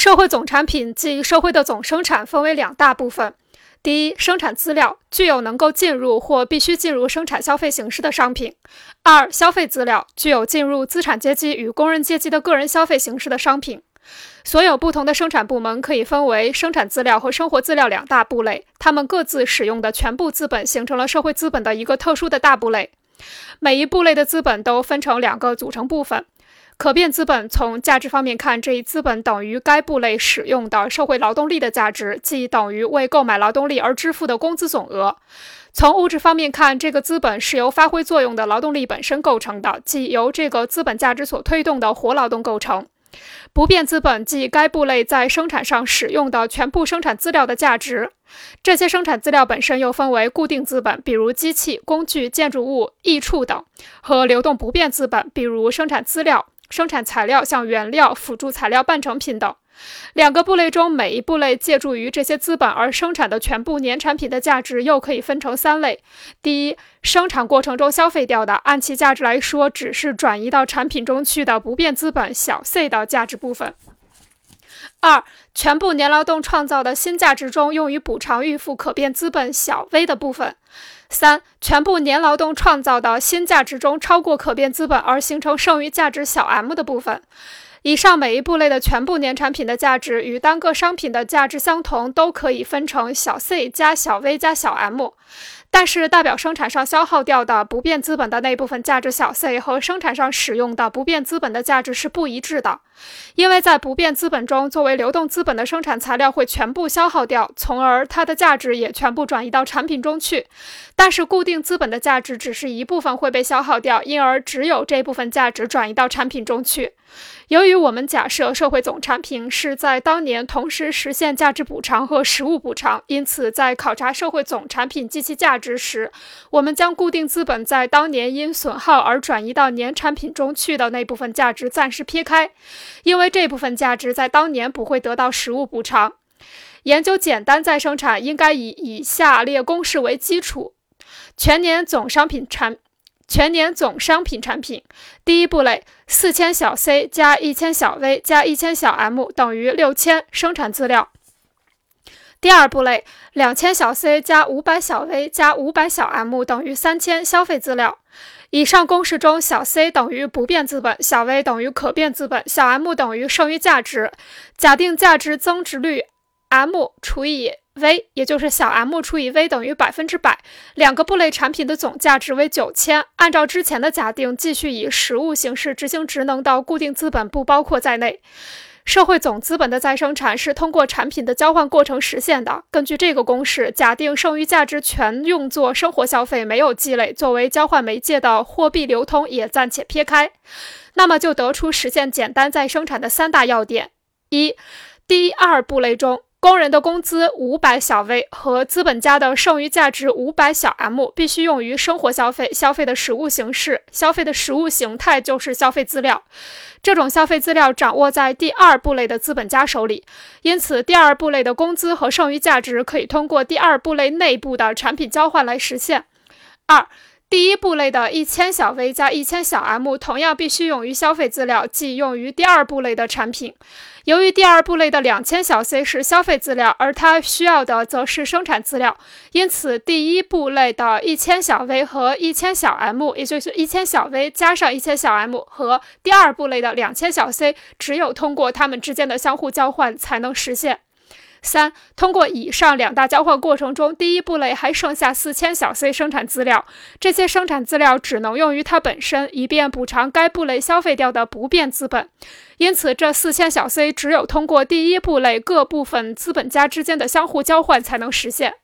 社会总产品即社会的总生产分为两大部分。第一，生产资料具有能够进入或必须进入生产消费形式的商品；二，消费资料具有进入资产阶级与工人阶级的个人消费形式的商品。所有不同的生产部门可以分为生产资料和生活资料两大部类，它们各自使用的全部资本形成了社会资本的一个特殊的大部类。每一部类的资本都分成两个组成部分。可变资本从价值方面看，这一资本等于该部类使用的社会劳动力的价值，即等于为购买劳动力而支付的工资总额。从物质方面看，这个资本是由发挥作用的劳动力本身构成的，即由这个资本价值所推动的活劳动构成。不变资本即该部类在生产上使用的全部生产资料的价值。这些生产资料本身又分为固定资本，比如机器、工具、建筑物、益处等，和流动不变资本，比如生产资料。生产材料像原料、辅助材料、半成品等。两个部类中，每一部类借助于这些资本而生产的全部年产品的价值又可以分成三类：第一，生产过程中消费掉的，按其价值来说，只是转移到产品中去的不变资本小 c 的价值部分；二，全部年劳动创造的新价值中用于补偿预付可变资本小 v 的部分。三、全部年劳动创造的新价值中超过可变资本而形成剩余价值小 m 的部分。以上每一部类的全部年产品的价值与单个商品的价值相同，都可以分成小 c 加小 v 加小 m。但是，代表生产上消耗掉的不变资本的那部分价值小 c 和生产上使用的不变资本的价值是不一致的，因为在不变资本中，作为流动资本的生产材料会全部消耗掉，从而它的价值也全部转移到产品中去。但是，固定资本的价值只是一部分会被消耗掉，因而只有这部分价值转移到产品中去。由于我们假设社会总产品是在当年同时实现价值补偿和实物补偿，因此在考察社会总产品及其价值值时，我们将固定资本在当年因损耗而转移到年产品中去的那部分价值暂时撇开，因为这部分价值在当年不会得到实物补偿。研究简单再生产应该以以下列公式为基础：全年总商品产。全年总商品产品，第一部类四千小 c 加一千小 v 加一千小 m 等于六千生产资料。第二部类两千小 c 加五百小 v 加五百小 m 等于三千消费资料。以上公式中，小 c 等于不变资本，小 v 等于可变资本，小 m 等于剩余价值。假定价值增值率 m 除以。v 也就是小 m 除以 v 等于百分之百，两个部类产品的总价值为九千。按照之前的假定，继续以实物形式执行职能到固定资本不包括在内。社会总资本的再生产是通过产品的交换过程实现的。根据这个公式，假定剩余价值全用作生活消费，没有积累，作为交换媒介的货币流通也暂且撇开，那么就得出实现简单再生产的三大要点：一、第二部类中。工人的工资五百小 v 和资本家的剩余价值五百小 m 必须用于生活消费，消费的实物形式，消费的实物形态就是消费资料。这种消费资料掌握在第二部类的资本家手里，因此第二部类的工资和剩余价值可以通过第二部类内部的产品交换来实现。二第一部类的一千小 v 加一千小 m 同样必须用于消费资料，即用于第二部类的产品。由于第二部类的两千小 c 是消费资料，而它需要的则是生产资料，因此第一部类的一千小 v 和一千小 m，也就是一千小 v 加上一千小 m 和第二部类的两千小 c，只有通过它们之间的相互交换才能实现。三、通过以上两大交换过程中，第一部类还剩下四千小 c 生产资料，这些生产资料只能用于它本身，以便补偿该部类消费掉的不变资本。因此，这四千小 c 只有通过第一部类各部分资本家之间的相互交换才能实现。